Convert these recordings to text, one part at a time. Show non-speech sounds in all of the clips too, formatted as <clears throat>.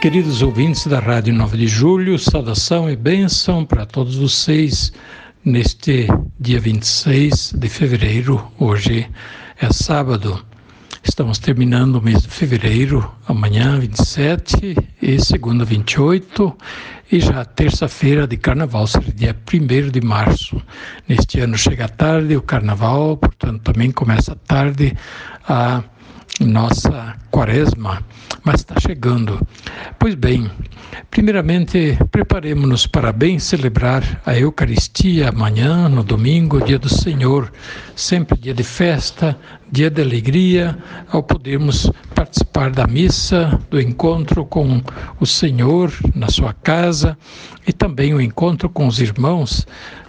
Queridos ouvintes da Rádio 9 de Julho, saudação e bênção para todos vocês neste dia 26 de fevereiro. Hoje é sábado. Estamos terminando o mês de fevereiro, amanhã 27 e segunda 28 e já terça-feira de carnaval, será dia 1 de março. Neste ano chega tarde o carnaval, portanto também começa tarde a nossa quaresma, mas está chegando. Pois bem, primeiramente preparemos-nos para bem celebrar a Eucaristia amanhã, no domingo, dia do Senhor, sempre dia de festa, dia de alegria, ao podermos participar da missa, do encontro com o Senhor na sua casa e também o encontro com os irmãos.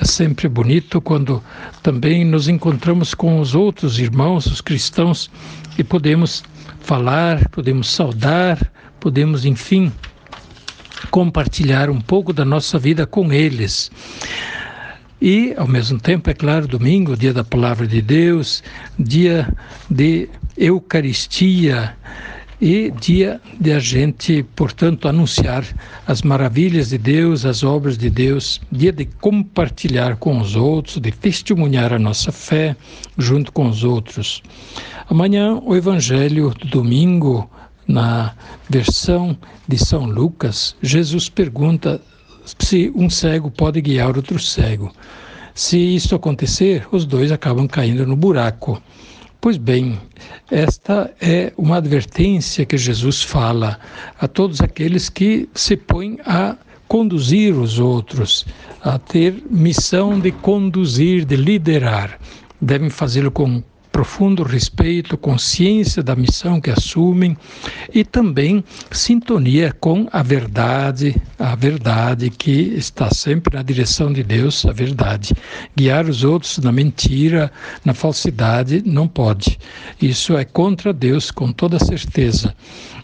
É sempre bonito quando também nos encontramos com os outros irmãos, os cristãos, e podemos falar, podemos saudar, podemos, enfim, compartilhar um pouco da nossa vida com eles. E, ao mesmo tempo, é claro, domingo, dia da palavra de Deus, dia de Eucaristia e dia de a gente, portanto, anunciar as maravilhas de Deus, as obras de Deus, dia de compartilhar com os outros, de testemunhar a nossa fé junto com os outros. Amanhã, o Evangelho do domingo, na versão de São Lucas, Jesus pergunta se um cego pode guiar outro cego. Se isso acontecer, os dois acabam caindo no buraco. Pois bem, esta é uma advertência que Jesus fala a todos aqueles que se põem a conduzir os outros, a ter missão de conduzir, de liderar. Devem fazê-lo com profundo respeito, consciência da missão que assumem e também sintonia com a verdade, a verdade que está sempre na direção de Deus, a verdade. Guiar os outros na mentira, na falsidade, não pode. Isso é contra Deus com toda certeza.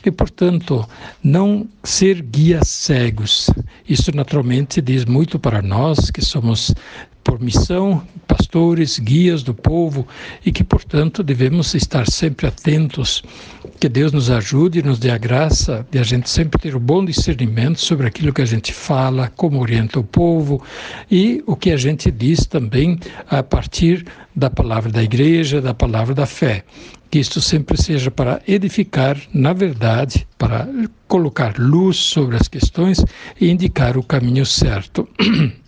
E, portanto, não ser guias cegos. Isso naturalmente diz muito para nós que somos por missão, pastores, guias do povo e que, portanto, devemos estar sempre atentos. Que Deus nos ajude e nos dê a graça de a gente sempre ter o bom discernimento sobre aquilo que a gente fala, como orienta o povo e o que a gente diz também a partir da palavra da igreja, da palavra da fé. Que isto sempre seja para edificar, na verdade, para colocar luz sobre as questões e indicar o caminho certo. <clears throat>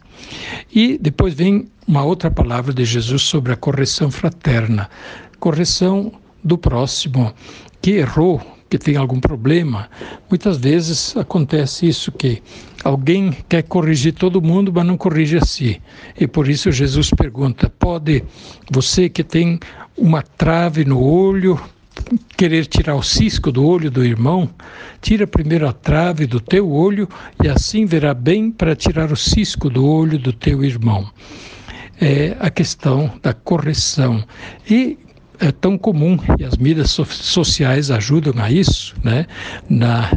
E depois vem uma outra palavra de Jesus sobre a correção fraterna, correção do próximo que errou, que tem algum problema. Muitas vezes acontece isso que alguém quer corrigir todo mundo, mas não corrige a si. E por isso Jesus pergunta: pode você que tem uma trave no olho querer tirar o cisco do olho do irmão, tira primeiro a trave do teu olho e assim verá bem para tirar o cisco do olho do teu irmão. É a questão da correção. E é tão comum e as mídias so sociais ajudam a isso, né? Na,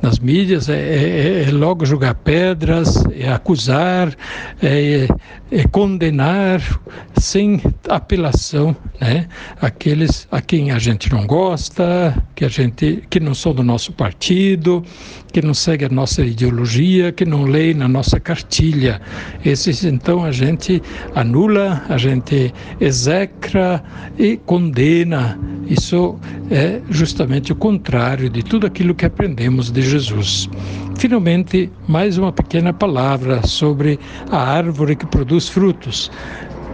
nas mídias é, é, é logo jogar pedras, é acusar, é, é, condenar sem apelação, né? Aqueles a quem a gente não gosta, que a gente que não são do nosso partido, que não segue a nossa ideologia, que não lê na nossa cartilha. Esses então a gente anula, a gente execra e condena. Isso é justamente o contrário de tudo aquilo que aprendemos de Jesus. Finalmente, mais uma pequena palavra sobre a árvore que produz frutos.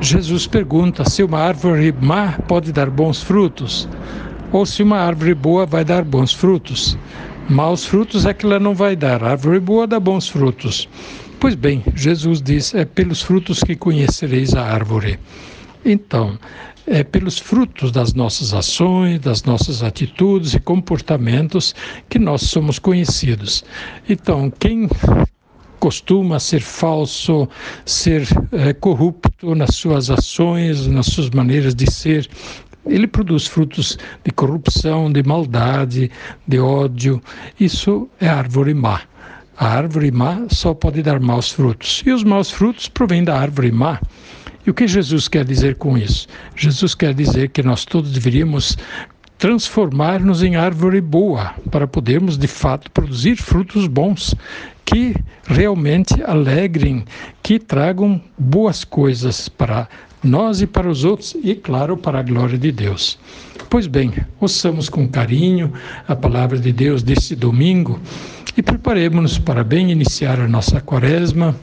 Jesus pergunta se uma árvore má pode dar bons frutos ou se uma árvore boa vai dar bons frutos. Maus frutos é que ela não vai dar. A árvore boa dá bons frutos. Pois bem, Jesus diz: é pelos frutos que conhecereis a árvore. Então, é pelos frutos das nossas ações, das nossas atitudes e comportamentos que nós somos conhecidos. Então, quem costuma ser falso, ser é, corrupto nas suas ações, nas suas maneiras de ser, ele produz frutos de corrupção, de maldade, de ódio. Isso é árvore má. A árvore má só pode dar maus frutos. E os maus frutos provêm da árvore má. E o que Jesus quer dizer com isso? Jesus quer dizer que nós todos deveríamos transformar-nos em árvore boa, para podermos de fato produzir frutos bons, que realmente alegrem, que tragam boas coisas para nós e para os outros, e claro, para a glória de Deus. Pois bem, ouçamos com carinho a palavra de Deus deste domingo e preparemos-nos para bem iniciar a nossa quaresma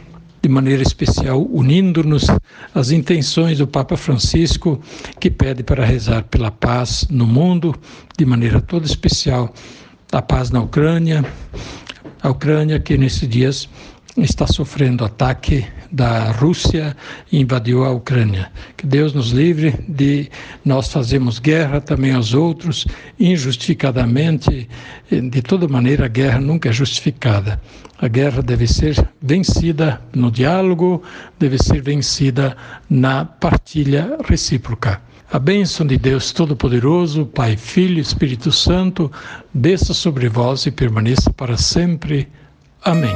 de maneira especial unindo-nos às intenções do Papa Francisco, que pede para rezar pela paz no mundo, de maneira toda especial, a paz na Ucrânia, a Ucrânia que nesses dias está sofrendo ataque da Rússia e invadiu a Ucrânia. Que Deus nos livre de nós fazermos guerra também aos outros injustificadamente. De toda maneira, a guerra nunca é justificada. A guerra deve ser vencida no diálogo, deve ser vencida na partilha recíproca. A bênção de Deus Todo-Poderoso, Pai, Filho e Espírito Santo, desça sobre vós e permaneça para sempre. Amém.